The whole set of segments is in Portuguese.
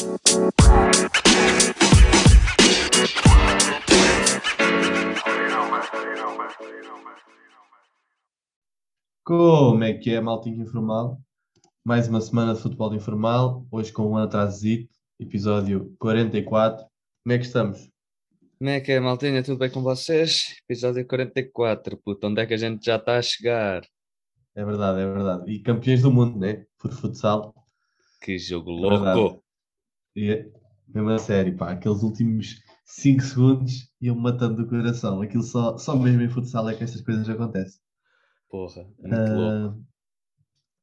Como é que é, maltinho informal? Mais uma semana de futebol informal, hoje com um atrasito, episódio 44. Como é que estamos? Como é que é, maltinha? Tudo bem com vocês? Episódio 44, puto, onde é que a gente já está a chegar? É verdade, é verdade. E campeões do mundo, né? Por futsal. Que jogo É louco! É mesmo a sério, pá, aqueles últimos 5 segundos iam matando do coração. Aquilo só, só mesmo em futsal é que estas coisas acontecem. Porra, muito louco.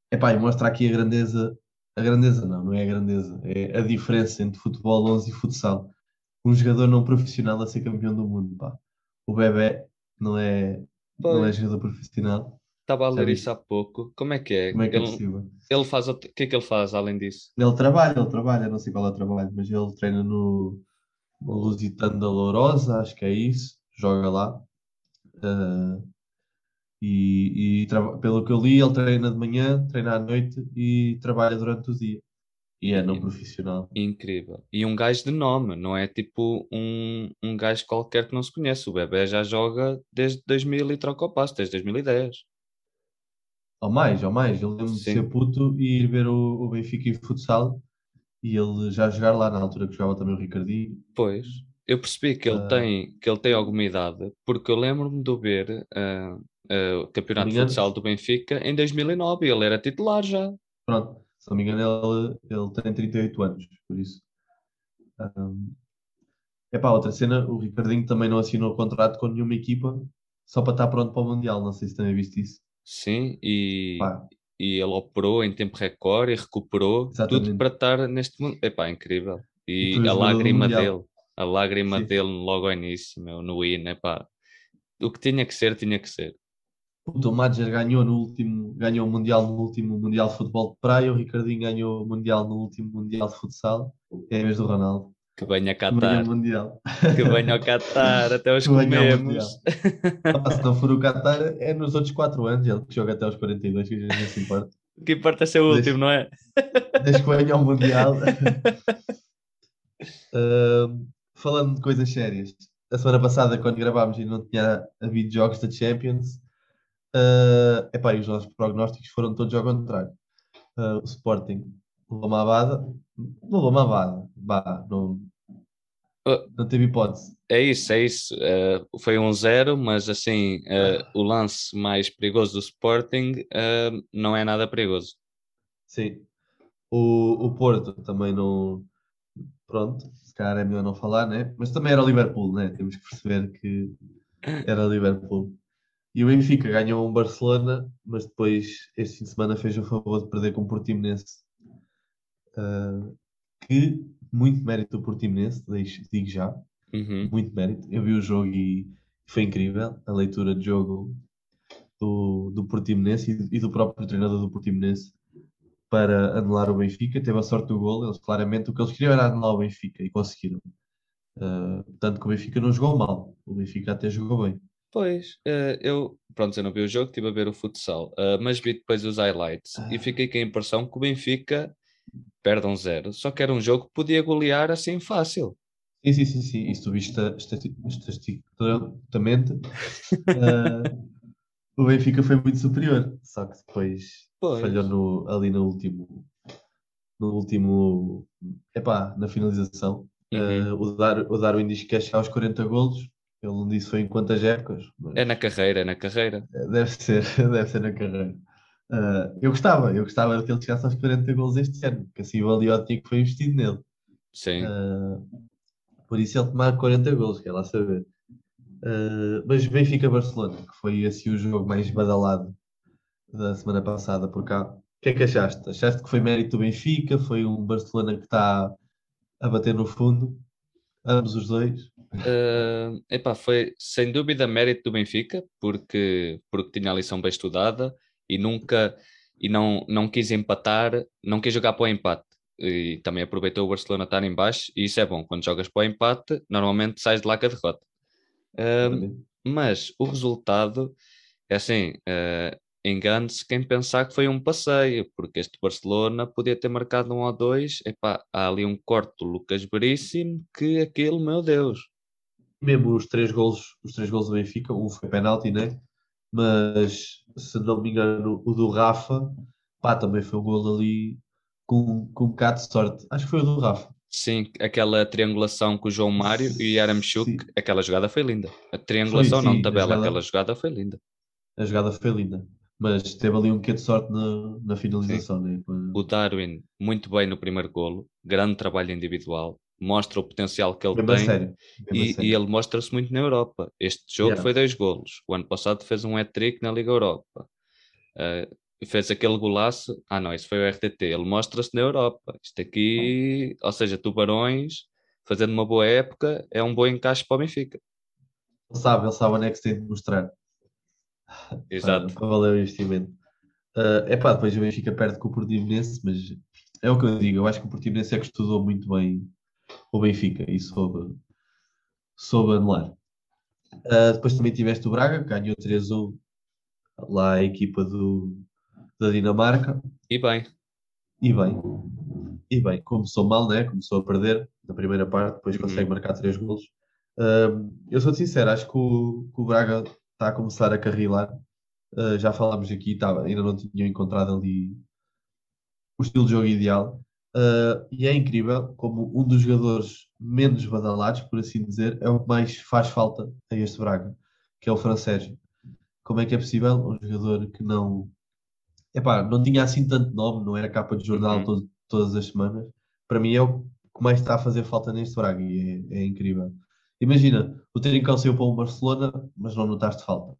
É pá, e mostra aqui a grandeza. A grandeza não, não é a grandeza, é a diferença entre futebol 11 e futsal. Um jogador não profissional a ser campeão do mundo, pá. O Bebé não é, não é jogador profissional. Estava a ler isso há pouco. Como é que é? Como é que é Ele, possível? ele faz o que é que ele faz além disso? Ele trabalha, ele trabalha, não sei qual é o trabalho, mas ele treina no, no Lusitano da Lourosa, acho que é isso, joga lá. Ah, e e pelo que eu li, ele treina de manhã, treina à noite e trabalha durante o dia. E é não profissional. Incrível. E um gajo de nome, não é tipo um, um gajo qualquer que não se conhece. O bebê já joga desde 2000 e troca o passo, desde 2010. Ou mais, ou mais. Eu lembro de Sim. ser puto e ir ver o, o Benfica em futsal e ele já jogar lá na altura que jogava também o Ricardinho. Pois, eu percebi que ele Ah. tem, que ele tem alguma idade, porque eu lembro-me de ver ah, ah, o campeonato de futsal do Benfica em 2009 e ele era titular já. Pronto, se não me engano, ele, ele tem 38 anos, por isso. É epá, outra cena, o Ricardinho também não assinou contrato com nenhuma equipa só para estar pronto para o Mundial. Não sei se também viste isso. Sim, e, Pá, e ele operou em tempo recorde e recuperou tudo Exatamente. para estar neste mundo. Epá, incrível. E E a lágrima dele, a lágrima Sim. dele logo ao início, meu, no hino, epá. O que tinha que ser, tinha que ser. o Madger ganhou no último, ganhou o Mundial no último Mundial de Futebol de Praia, o Ricardinho ganhou o Mundial no último Mundial de Futsal, é a vez do Ronaldo. Que venha a Qatar, que venha ao Qatar, até os comemos. Ah, se não for o Qatar, é nos outros 4 anos, ele que joga até aos 42, que a gente não se importa. O que importa é ser o último, não é? Desde que venha ao Mundial. Ahm, falando de coisas sérias, a semana passada, quando gravámos e não tinha havido jogos da Champions, ah, epá, e os nossos prognósticos foram todos ao contrário. Ah, o Sporting levou uma abada, não uma abada, bah, não, Ah. não teve hipótese. É isso, é isso. Eh, foi um zero, mas assim, eh, o lance mais perigoso do Sporting eh, não é nada perigoso. Sim. O, o Porto também não. Pronto, se calhar é melhor não falar, né? Mas também era o Liverpool, né? Temos que perceber que era o Liverpool. E o Benfica ganhou um Barcelona, mas depois este fim de semana fez o favor de perder com o Portimonense. Ah, que muito mérito do Portimonense, digo já, Uhum. muito mérito. Eu vi o jogo e foi incrível a leitura de jogo do, do Portimonense e, e do próprio treinador do Portimonense para anular o Benfica. Teve a sorte do gol, eles claramente o que eles queriam era anular o Benfica e conseguiram. Ah, tanto que o Benfica não jogou mal, o Benfica até jogou bem. Pois, eh, eu, pronto, eu não vi o jogo, estive a ver o futsal, eh, mas vi depois os highlights e fiquei com a impressão que o Benfica perde um zero, só que era um jogo que podia golear assim fácil. Sim, sim, sim, sim. Isso viste esta- estati- estatisticamente. ah, o Benfica foi muito superior, só que depois Pois. falhou no- ali no último, no último, epá, na finalização. Uhum. Ah, o, Dar, o Darwin diz que quer chegar aos 40 golos. Ele não disse foi em quantas épocas, mas É na carreira, é na carreira. deve ser, deve ser na carreira. Ah, eu gostava, eu gostava que ele chegasse aos 40 golos este ano, porque assim o Aliotti que foi investido nele. Sim. Ah, por isso ele tomar 40 golos, quer lá saber. Ah, mas Benfica-Barcelona, que foi assim o jogo mais badalado da semana passada por cá. O que é que achaste? Achaste que foi mérito do Benfica? Foi um Barcelona que está a bater no fundo? Ambos os dois? Eh, epá, foi sem dúvida mérito do Benfica, porque, porque tinha a lição bem estudada e nunca e não, não quis empatar, não quis jogar para o empate. E também aproveitou o Barcelona estar em baixo, e isso é bom. Quando jogas para o empate, normalmente sais de lá com a derrota. Mas o resultado é assim: eh, engane-se quem pensar que foi um passeio, porque este Barcelona podia ter marcado um ou dois. Epá, há ali um corte do Lucas Veríssimo que aquilo, meu Deus. Mesmo os três golos, os três golos do Benfica, um foi penalti, né? Mas se não me engano, o do Rafa, pá, também foi um gol ali com, com um bocado de sorte. Acho que foi o do Rafa. Sim, aquela triangulação com o João Mário e Yaramchuk, aquela jogada foi linda. A triangulação, Foi, não sim, tabela, a jogada- aquela jogada foi linda. A jogada foi linda. Mas teve ali um bocadinho de sorte na, na finalização, né? O Darwin, muito bem no primeiro golo, grande trabalho individual, mostra o potencial que ele tem sério. e, e ele mostra-se muito na Europa. Este jogo Yeah. foi dois golos. O ano passado fez um hat-trick na Liga Europa. Uh, fez aquele golaço. Ah, não, isso foi o RTT. Ele mostra-se na Europa. Isto aqui, ou seja, Tubarões, fazendo uma boa época, é um bom encaixe para o Benfica. Ele sabe, ele sabe onde é que se tem de mostrar. Exato. Para, para valer o investimento. É pá, depois o Benfica perde com o Portimonense, mas é o que eu digo. Eu acho que o Portimonense é que estudou muito bem o Benfica e soube, soube anular. Ah, depois também tiveste o Braga, que ganhou 3-1 lá a equipa do, da Dinamarca. E bem, E bem, e bem, começou mal, né? Começou a perder na primeira parte, depois Uhum. consegue marcar três golos. Ahm, eu sou sincero, acho que o, que o Braga está a começar a carrilar. Ah, já falámos aqui, tá, ainda não tinham encontrado ali o estilo de jogo ideal. Ah, e é incrível como um dos jogadores menos badalados, por assim dizer, é o que mais faz falta a este Braga, que é o Fran Sérgio. Como é que é possível um jogador que não epá, não tinha assim tanto nome, não era capa de jornal Uhum. todo- todas as semanas. Para mim é o que mais está a fazer falta neste Braga e é, é incrível. Imagina, o Trincão saiu para o Barcelona, mas não notaste falta.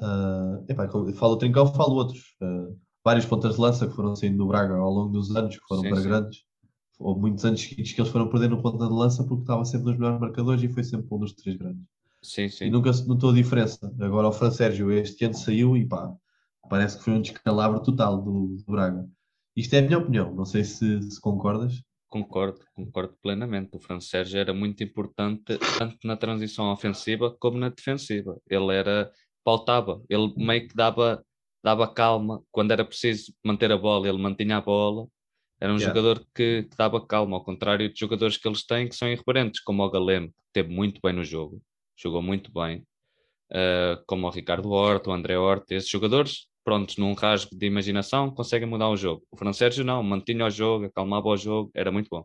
Ah, epá, falo o Trincão, falo outros. Ah, vários pontas de lança que foram saindo do Braga ao longo dos anos, que foram Sim, para sim. grandes. Houve muitos anos seguidos que eles foram perdendo ponta de lança porque estava sempre nos melhores marcadores e foi sempre um dos três grandes. sim, E sim. nunca se notou a diferença. Agora o Fran Sérgio este ano saiu e pá, parece que foi um descalabro total do, do Braga. Isto é a minha opinião, não sei se, se concordas. Concordo, concordo plenamente. O Fran Sérgio era muito importante tanto na transição ofensiva como na defensiva. Ele era pautava, ele meio que dava, dava calma quando era preciso manter a bola, ele mantinha a bola. Era um Yeah. jogador que, que dava calma, ao contrário de jogadores que eles têm que são irreverentes, como o Galeno, que teve muito bem no jogo, jogou muito bem, eh, como o Ricardo Horta, o André Horta, esses jogadores, prontos, num rasgo de imaginação, conseguem mudar o jogo. O Fran Sérgio não, mantinha o jogo, acalmava o jogo, era muito bom.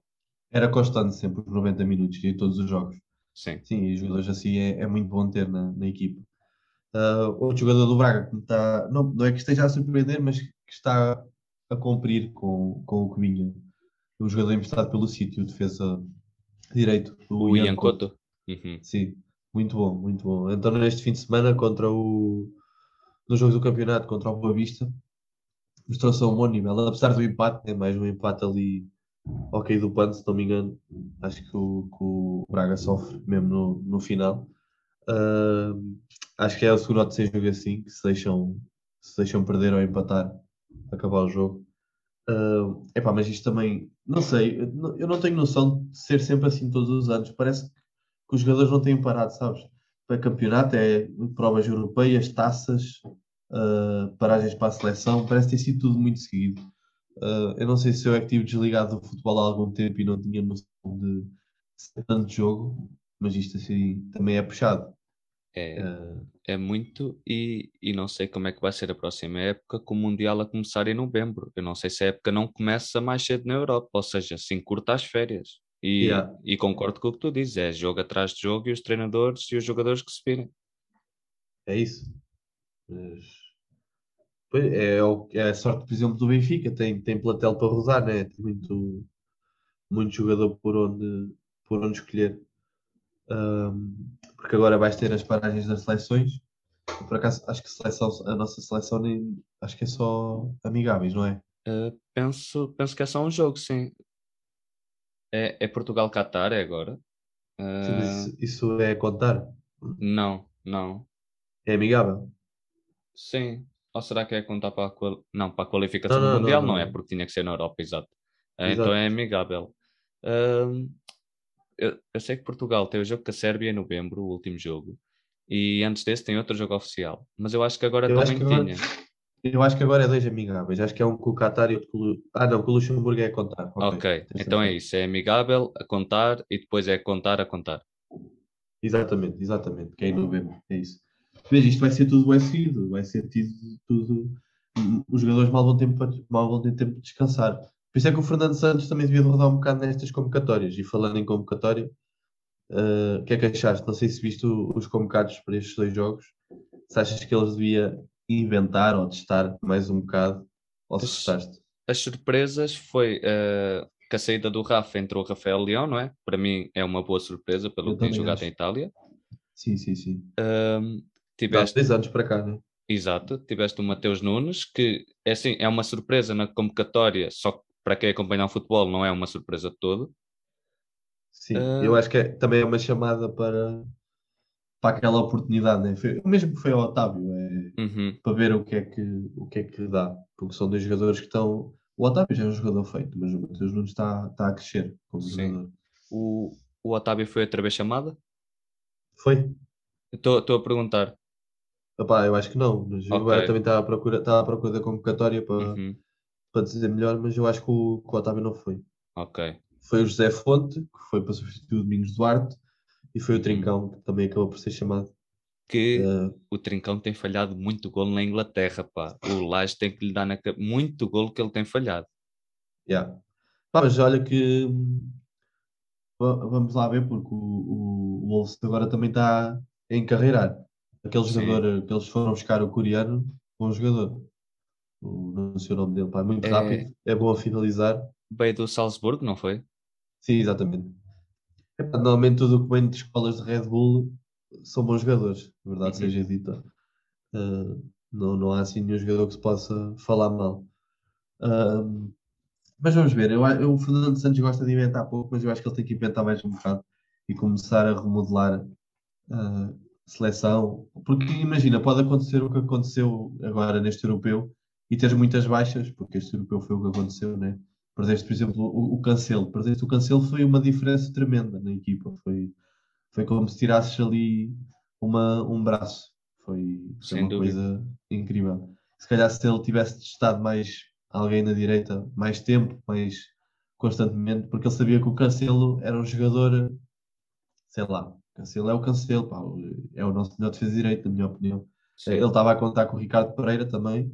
Era constante sempre os 90 minutos em todos os jogos. Sim, Sim, e jogadores assim é, é muito bom ter na, na equipa. Ah, outro jogador do Braga que está, não, não é que esteja a surpreender, mas que está a cumprir com, com o que vinha. Um jogador emprestado pelo sítio, defesa direito, o Ian Ian Couto. Uhum. Sim, muito bom, muito bom. Então, neste fim de semana, contra o. No jogo do campeonato contra o Boa Vista, mostrou-se a um bom nível. Apesar do empate, é mais um empate ali cair do pano, se não me engano. Acho que o, que o Braga sofre mesmo no, no final. Ah, acho que é o segundo ou terceiro jogo assim que se deixam, se deixam perder ou empatar, acabar o jogo. Ah, epá, mas isto também, não sei, eu não- tenho noção de ser sempre assim todos os anos. Parece que os jogadores não têm parado, sabes? Para campeonato é provas europeias, taças, ah, paragens para a seleção, parece ter sido tudo muito seguido. Ah, eu não sei se eu é que estive desligado do futebol há algum tempo e não tinha noção de ser tanto jogo, mas isto assim também é puxado. É, Ah, é muito e, e não sei como é que vai ser a próxima época com o Mundial a começar em novembro. Eu não sei se a época não começa mais cedo na Europa, ou seja, se encurta as férias. E, Yeah. e concordo com o que tu dizes, é jogo atrás de jogo e os treinadores e os jogadores que se virem. é isso. Mas, pois, é, o- é a sorte, por exemplo, do Benfica, tem, tem plantel para rodar, né? Tem muito, muito jogador por onde, por onde escolher. Ahm, porque agora vais ter as paragens das seleções. Por acaso, acho que a, seleção, a nossa seleção nem, acho que é só amigáveis, não é? Uh, penso, penso que é só um jogo, sim. É, é Portugal-Catar, é agora? Sim, Uh, mas Isso, isso é contar? não, não. É amigável? Sim. Ou será que é contar para a, qual... não, para a qualificação Não, do não, Mundial? não, Não, não. é, porque tinha que ser na Europa, exato. Exato. Então é amigável. Ahm, eu, eu sei que Portugal tem o jogo com a Sérvia em novembro, o último jogo, e antes desse tem outro jogo oficial. Mas eu acho que agora Eu também que agora- tinha. Eu acho que agora é dois amigáveis. Acho que é um com o Qatar e outro com o. Ah, não, com o Luxemburgo é a contar. Ok. Ok, tens então é isso. É amigável a contar e depois é contar a contar. Exatamente, exatamente. Que é em novembro. É isso. Veja, isto vai ser tudo bem seguido. Vai ser tido tudo. Os jogadores mal vão, ter, para- mal vão ter tempo de descansar. Por isso é que o Fernando Santos também devia de rodar um bocado nestas convocatórias. E falando em convocatória, eh, o que é que achaste? Não sei se viste os convocados para estes dois jogos. Se achas que eles devia inventar ou testar mais um bocado? Ou se As- gostaste? As surpresas foi eh, que a saída do Rafa entrou o Rafael Leão, não é? Para mim é uma boa surpresa pelo Eu que tem jogado acho. em Itália. Sim, sim, sim. Dá tiveste, três anos para cá, né? exato, tiveste o Mateus Nunes, que é assim, é uma surpresa na convocatória, só que para quem acompanha o futebol não é uma surpresa de todo. Sim, Ah. eu acho que é- também é uma chamada para, para aquela oportunidade, né? Foi, o mesmo que foi ao Otávio, é Uhum, para ver o que é que, o que é que dá, porque são dois jogadores que estão. O Otávio já é um jogador feito, mas o Matheus Nunes está, está a crescer como Sim. jogador. O, o Otávio foi outra vez chamada? Foi? Estou a perguntar. Epá, eu acho que não, mas eu Ok. agora também estava à procura, estava à procura da convocatória para, Uhum, para dizer melhor, mas eu acho que o, que o Otávio não foi. ok. Foi o José Fonte, que foi para substituir o Domingos Duarte, e foi o. Trincão, que também acabou por ser chamado. Que Eh, o Trincão tem falhado muito golo na Inglaterra, pá. O Lage tem que lhe dar na muito golo que ele tem falhado. Yeah. Pá, mas olha que va- vamos lá ver, porque o, o, o Wolves agora também está a encarreirar. Aquele Sim. jogador que eles foram buscar, o coreano, bom jogador. O, nome dele, pá, muito É- rápido, é bom a finalizar. Veio do Salzburgo, não foi? Sim, exatamente. Epá, normalmente tudo o que vem de escolas de Red Bull são bons jogadores, verdade Uhum. seja dita. Ah, não, não há assim nenhum jogador que se possa falar mal. Ahm, mas vamos ver, eu, eu- o Fernando Santos gosta de inventar pouco, mas eu acho que ele tem que inventar mais um bocado e começar a remodelar a seleção. Porque imagina, pode acontecer o que aconteceu agora neste europeu e teres muitas baixas, porque este europeu foi o que aconteceu, né? Perdeste, por exemplo, o, o Cancelo. Perdeste o Cancelo foi uma diferença tremenda na equipa. Foi, foi como se tirasses ali uma, um braço. Foi, foi uma dúvida. coisa incrível. Se calhar se ele tivesse testado mais alguém na direita, mais tempo, mais constantemente, porque ele sabia que o Cancelo era um jogador, sei lá, Cancelo é o Cancelo, pá, é o nosso melhor defesa direito, na minha opinião. Sim. Ele estava a contar com o Ricardo Pereira também,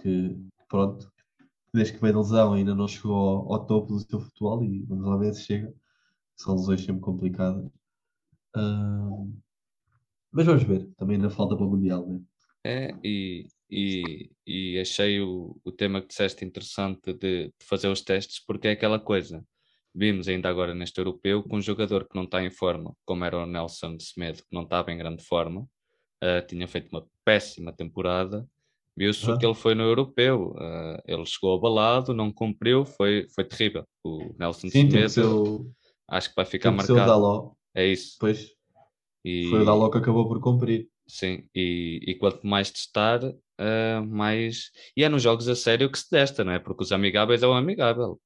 que pronto, desde que veio da lesão ainda não chegou ao, ao topo do seu futebol e vamos lá ver se chega. São lesões sempre complicadas. Ahm, mas vamos ver, também ainda falta para o Mundial, né? É, e, e, e achei o, o tema que disseste interessante de, de fazer os testes, porque é aquela coisa. Vimos ainda agora neste europeu que um jogador que não está em forma, como era o Nelson Semedo, que não estava em grande forma, ah, tinha feito uma péssima temporada. Viu-se o que ele foi no europeu. ah, ele chegou abalado, não cumpriu, foi, foi terrível. O Nelson Sim, Semedo ser o, acho que vai ficar marcado. Daló. É isso. Depois E, foi o Daló que acabou por cumprir. Sim, e, e quanto mais testar, ah, mais. E é nos jogos a sério que se testa, não é? Porque os amigáveis é o amigável.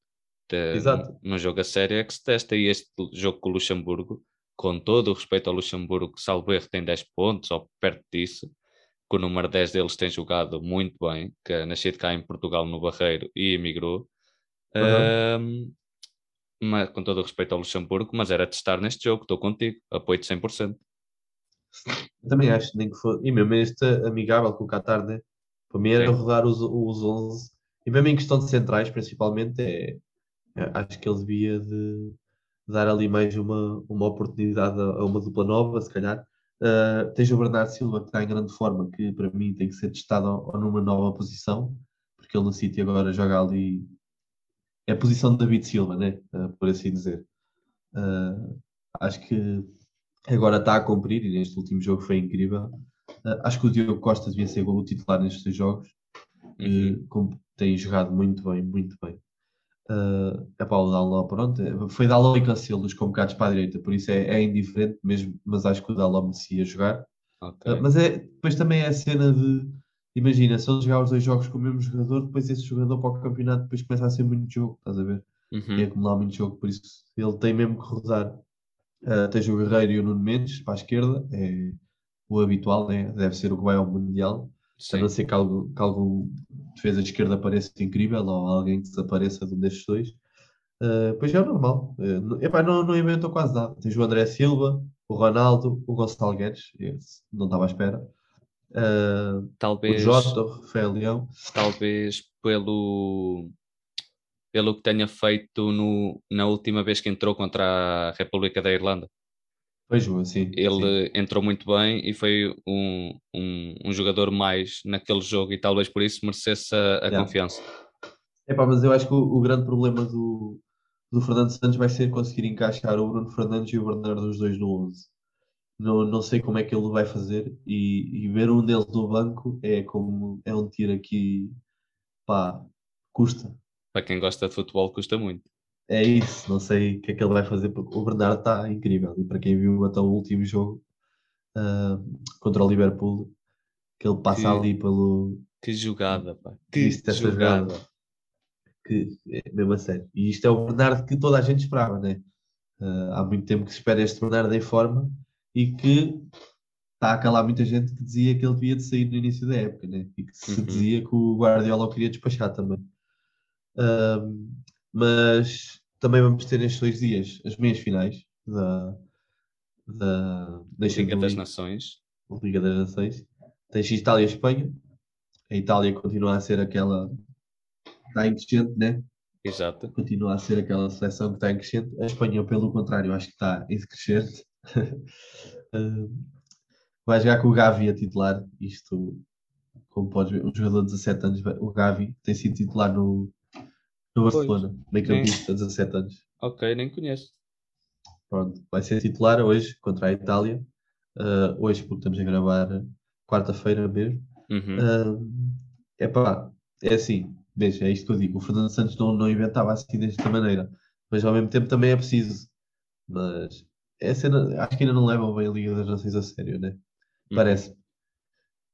Te- Exato. No jogo a sério é que se testa. E este jogo com o Luxemburgo, com todo o respeito ao Luxemburgo, salvo erro, tem 10 pontos ou perto disso. Que o número 10 deles tem jogado muito bem, que é nascido cá em Portugal no Barreiro e emigrou. Uhum. Mas, com todo o respeito ao Luxemburgo, mas era testar neste jogo, estou contigo, apoio de 100%. Eu também acho, nem que for. E mesmo este amigável com o Qatar, né? Para mim era Sim. rodar os, os 11. E mesmo em questão de centrais, principalmente, é, é- acho que ele devia de dar ali mais uma, uma oportunidade a, a uma dupla nova, se calhar. Ah, tens o Bernardo Silva, que está em grande forma, que para mim tem que ser testado ou, numa nova posição, porque ele no City agora joga ali. É a posição de David Silva, né? Ah, por assim dizer. Ah, acho que agora está a cumprir e neste último jogo foi incrível. Acho que o Diogo Costa devia ser o titular nestes dois jogos, Uhum. tem jogado muito bem, muito bem. Uh, epá, o Daló, pronto, é- foi Daló e Cancelo os convocados para a direita, por isso é, é indiferente mesmo, mas acho que o Daló merecia jogar. Ok. Uh, mas é, depois também é a cena de, imagina, se ele jogar os dois jogos com o mesmo jogador, depois esse jogador para o campeonato depois começa a ser muito jogo, estás a ver? Uhum. E acumular muito jogo, por isso ele tem mesmo que rodar. Uh, tens o Guerreiro e o Nuno Mendes para a esquerda, é o habitual, né? deve ser o que vai ao Mundial. A não ser que algum, que algum defesa de esquerda apareça incrível ou alguém que desapareça de um destes dois. Uh, pois é o normal. Uh, epá, não, não inventou quase nada. Tens o André Silva, o Ronaldo, o Gonçalo Guedes, não estava à espera. Uh, talvez, o Jota, o Rafael Leão. Talvez pelo, pelo que tenha feito no, na última vez que entrou contra a República da Irlanda. Pois, sim. Ele sim. entrou muito bem e foi um, um, um, jogador mais naquele jogo e talvez por isso merecesse a, a confiança. Epá, mas eu acho que o, o, grande problema do, do Fernando Santos vai ser conseguir encaixar o Bruno Fernandes e o Bernardo os dois no 11. Não, não sei como é que ele vai fazer e, e ver um deles no banco é como é um tiro aqui pá, custa. Para quem gosta de futebol custa muito é isso, não sei o que é que ele vai fazer, porque o Bernardo está incrível. E para quem viu até o último jogo uh, contra o Liverpool, que ele passa que, ali pelo. Que jogada, pá. Que jogada. jogada. Que é mesmo a sério. E isto é o Bernardo que toda a gente esperava, né? Uh, há muito tempo que se espera este Bernardo em forma e que está a calar muita gente que dizia que ele devia de sair no início da época, né? E que se uhum. dizia que o Guardiola o queria despachar também. Uh, mas também vamos ter nestes dois dias as meias finais da, da, da Liga das Nações. Liga das Nações. Tens Itália e Espanha. A Itália continua a ser aquela está em crescente, né? Exato. Continua a ser aquela seleção que está em crescente. A Espanha, pelo contrário, acho que está em decrescente. vai jogar com o Gavi a titular. Isto, como podes ver, um jogador de 17 anos, o Gavi tem sido titular no, no Barcelona, meio campista, 17 anos. Ok, nem conheço. Pronto, vai ser titular hoje contra a Itália. Uh, hoje, porque estamos a gravar quarta-feira mesmo. Uhum. Uh, epá, é assim, veja, é isto que eu digo. O Fernando Santos não, não inventava assim desta maneira, mas ao mesmo tempo também é preciso. Mas é cena, acho que ainda não levam bem a Liga das Nações a sério, né? Uhum. Parece.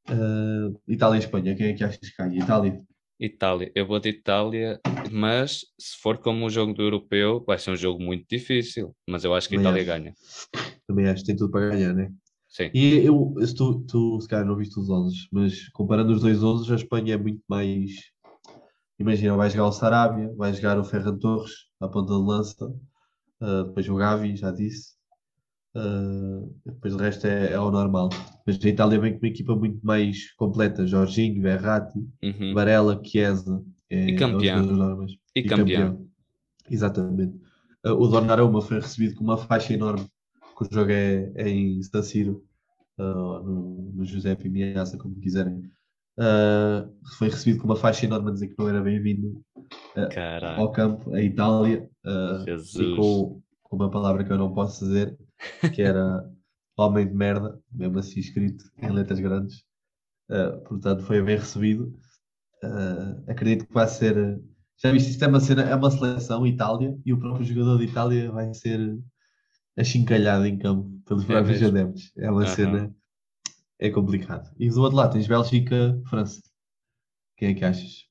Uh, Itália e Espanha, quem é que achas que cai? Itália? Itália, eu vou de Itália, mas se for como o jogo do europeu, vai ser um jogo muito difícil. Mas eu acho que a Itália acho. ganha. Também acho que tem tudo para ganhar, né? Sim. E eu, se tu, tu se calhar não viste os 11, mas comparando os dois 11, a Espanha é muito mais. Imagina, vai jogar o Sarabia, vai jogar o Ferran Torres à ponta de lança, uh, depois o Gavi, já disse, Uh, depois o resto é, é o normal. Mas a Itália vem com uma equipa muito mais completa: Jorginho, Verratti, uhum. Varela, Chiesa. É, e campeão. E, e campeão. campeão. Exatamente. Uh, o Donnarumma foi recebido com uma faixa enorme, que o jogo é, é em San Siro, uh, no, no Giuseppe Miasa, como quiserem. Uh, foi recebido com uma faixa enorme a dizer que não era bem-vindo ao campo, a Itália, e com, com, uma palavra que eu não posso dizer, que era Homem de Merda, mesmo assim escrito em letras grandes. Uh, portanto, foi bem recebido. Uh, acredito que vai ser. Já viste, isto é uma, cena, é uma seleção Itália e o próprio jogador de Itália vai ser achincalhado em campo pelos é próprios adeptos. É uma uhum. cena. É complicado. E do outro lado tens Bélgica, França. Quem é que achas?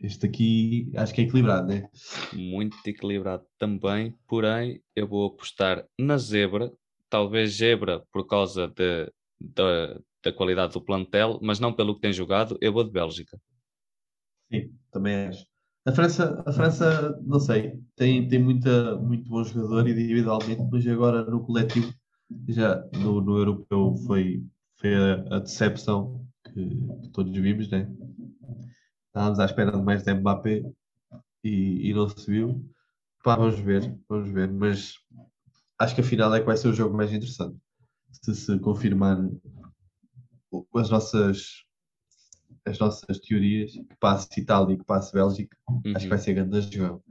Este aqui acho que é equilibrado, né? Muito equilibrado também, porém eu vou apostar na zebra, talvez zebra por causa de, de, da qualidade do plantel, mas não pelo que tem jogado, eu vou de Bélgica. Sim, também acho. A França, a França não sei, tem, tem muita, muito bom jogador individualmente, mas agora no coletivo, já no, no europeu foi, foi a, a decepção que, que todos vimos, né? Estávamos à espera de mais de Mbappé e, e não se viu. Pá, vamos ver, vamos ver. Mas acho que a final é que vai ser o jogo mais interessante. Se se confirmar as nossas as nossas teorias, que passe Itália e que passe Bélgica, uhum. acho que uhum. vai ser grande jogo.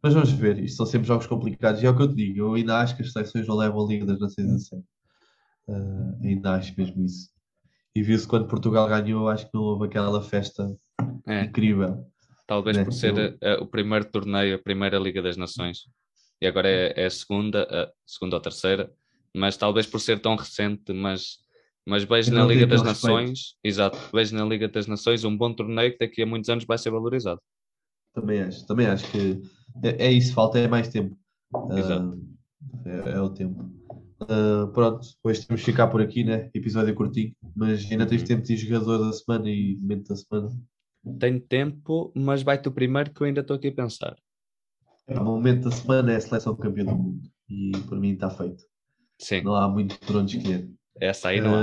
Mas vamos ver, isto são sempre jogos complicados. E é o que eu te digo, eu ainda acho que as seleções não levam a Liga das Nações a sério. Uh, ainda acho mesmo isso. E viu-se quando Portugal ganhou, acho que não houve aquela festa é. incrível. Talvez né? por ser a, a, o primeiro torneio, a primeira Liga das Nações. E agora é, é, a segunda, a segunda ou terceira, mas talvez por ser tão recente, mas, mas vejo na Liga das Nações, exato, vejo na Liga das Nações um bom torneio que daqui a muitos anos vai ser valorizado. Também acho, também acho que é, é isso, falta é mais tempo. Exato. Uh, é, é, o tempo. Uh, pronto, depois temos que ficar por aqui, né? Episódio curtinho, mas ainda tens Uhum. tempo de ir jogador da semana e momento da semana. Tenho tempo, mas vai-te o primeiro que eu ainda estou aqui a pensar. O momento da semana é a seleção campeã do mundo e para mim está feito. Sim, Não há muito por onde escolher. essa aí não há.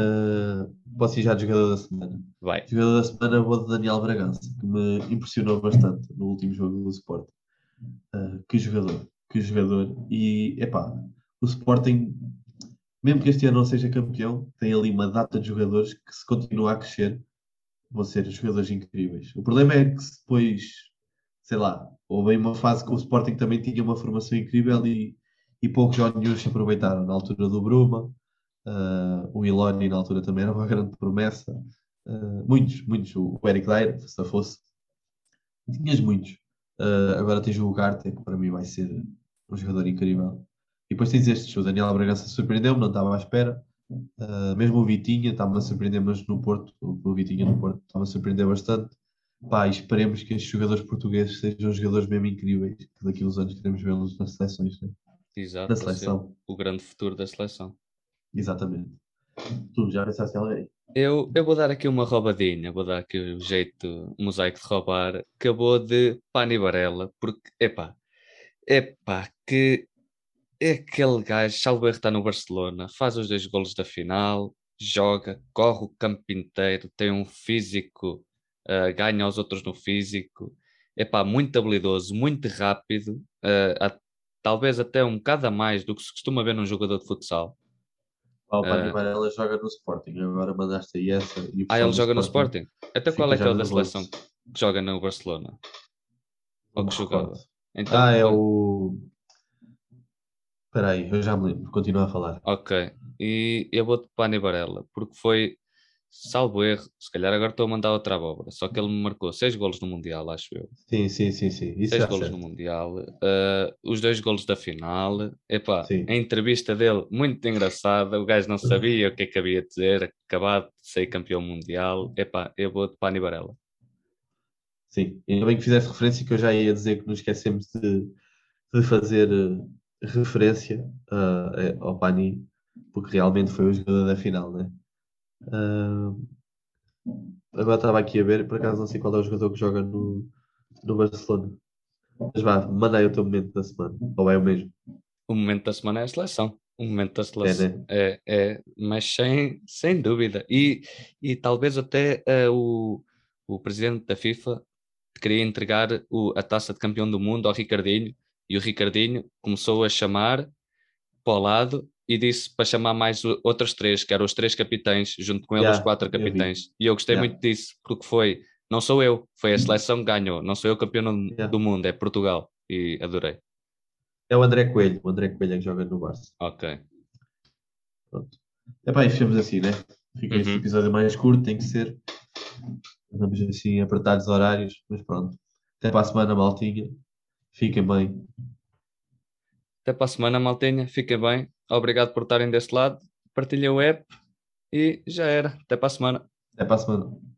Uh, posso ir já de jogador da semana. Vai. Jogador da semana vou de Daniel Bragança, que me impressionou bastante no último jogo do Sport. Uh, que jogador, que jogador. E, epá, o Sporting, mesmo que este ano não seja campeão, tem ali uma data de jogadores que se continua a crescer, vão ser jogadores incríveis. O problema é que depois, sei lá, houve uma fase que o Sporting também tinha uma formação incrível e, e poucos jovens se aproveitaram. Na altura do Bruma, uh, o Iloni na altura também era uma grande promessa. Uh, muitos, muitos. O Eric Dyer, se fosse. Tinhas muitos. Uh, agora tens o Ugarte, que para mim vai ser um jogador incrível. E depois tens estes, o Daniel Bragança surpreendeu-me, não estava à espera. Uh, mesmo o Vitinha estava a surpreender, mas no Porto, o Vitinha no Porto estava a surpreender bastante. Pá, esperemos que estes jogadores portugueses sejam jogadores mesmo incríveis, que daqui a uns anos queremos vê-los nas seleções, né? Exato. ser seleção. O grande futuro da seleção. Exatamente. Tu já pensaste alguém? Eu, eu vou dar aqui uma roubadinha, vou dar aqui o jeito mosaico de roubar, vou de Pani Varela, porque, epá, epá, que é aquele gajo, salvo erro, está no Barcelona, faz os dois golos da final, joga, corre o campo inteiro, tem um físico, ah, ganha aos outros no físico, epá, muito habilidoso, muito rápido, ah, a- talvez até um bocado a mais do que se costuma ver num jogador de futsal. Ah, o Pani Ah. Varela joga no Sporting, agora mandaste aí essa. Ah, ele joga no Sporting? Até Sim, qual é que é o da seleção que joga no Barcelona? Ou que jogava? Então, Ah, é o. Espera aí, eu já me lembro, continua a falar. Ok. E eu vou de Pani Varela, porque foi, salvo erro, se calhar agora estou a mandar outra abóbora, só que ele me marcou seis golos no Mundial, acho eu. Sim, sim, sim, sim. Isso Seis golos certo. no Mundial. ah, os dois golos da final. Epá, Sim. a entrevista dele, muito engraçada. O gajo não sabia o que é que havia de dizer, acabado de ser campeão mundial. Epá, eu vou de Pani Varela. Sim, ainda bem que fizeste referência que eu já ia dizer que nos esquecemos de, de fazer eh, referência eh, ao Pani, porque realmente foi o jogador da final, né? Ah, agora estava aqui a ver, por acaso não sei qual é o jogador que joga no, no Barcelona. Mas vá, manda aí o teu momento da semana, ou é o mesmo? O momento da semana é a seleção. O momento da seleção. né? É, é, mas sem, sem dúvida. E, e talvez até eh, o, o presidente da FIFA queria entregar o- a taça de campeão do mundo ao Ricardinho e o Ricardinho começou a chamar para o lado e disse para chamar mais outros três, que eram os três capitães, junto com ele os Yeah, quatro eu vi. capitães. E eu gostei Yeah. muito disso, porque foi, não sou eu, foi a seleção que ganhou, não sou eu campeão do, Yeah. do mundo, é Portugal. E adorei. É o André Coelho, o André Coelho é que joga no Barça. Ok. Pronto. Epá, e fechamos assim, né? Fica este Uhum. episódio mais curto, tem que ser. Andamos assim apertados horários, mas pronto. Até para a semana, maltinha. Fiquem bem. Até para a semana, maltenha. Fiquem bem. Obrigado por estarem desse lado. Partilhem o app e já era. Até para a semana. Até para a semana.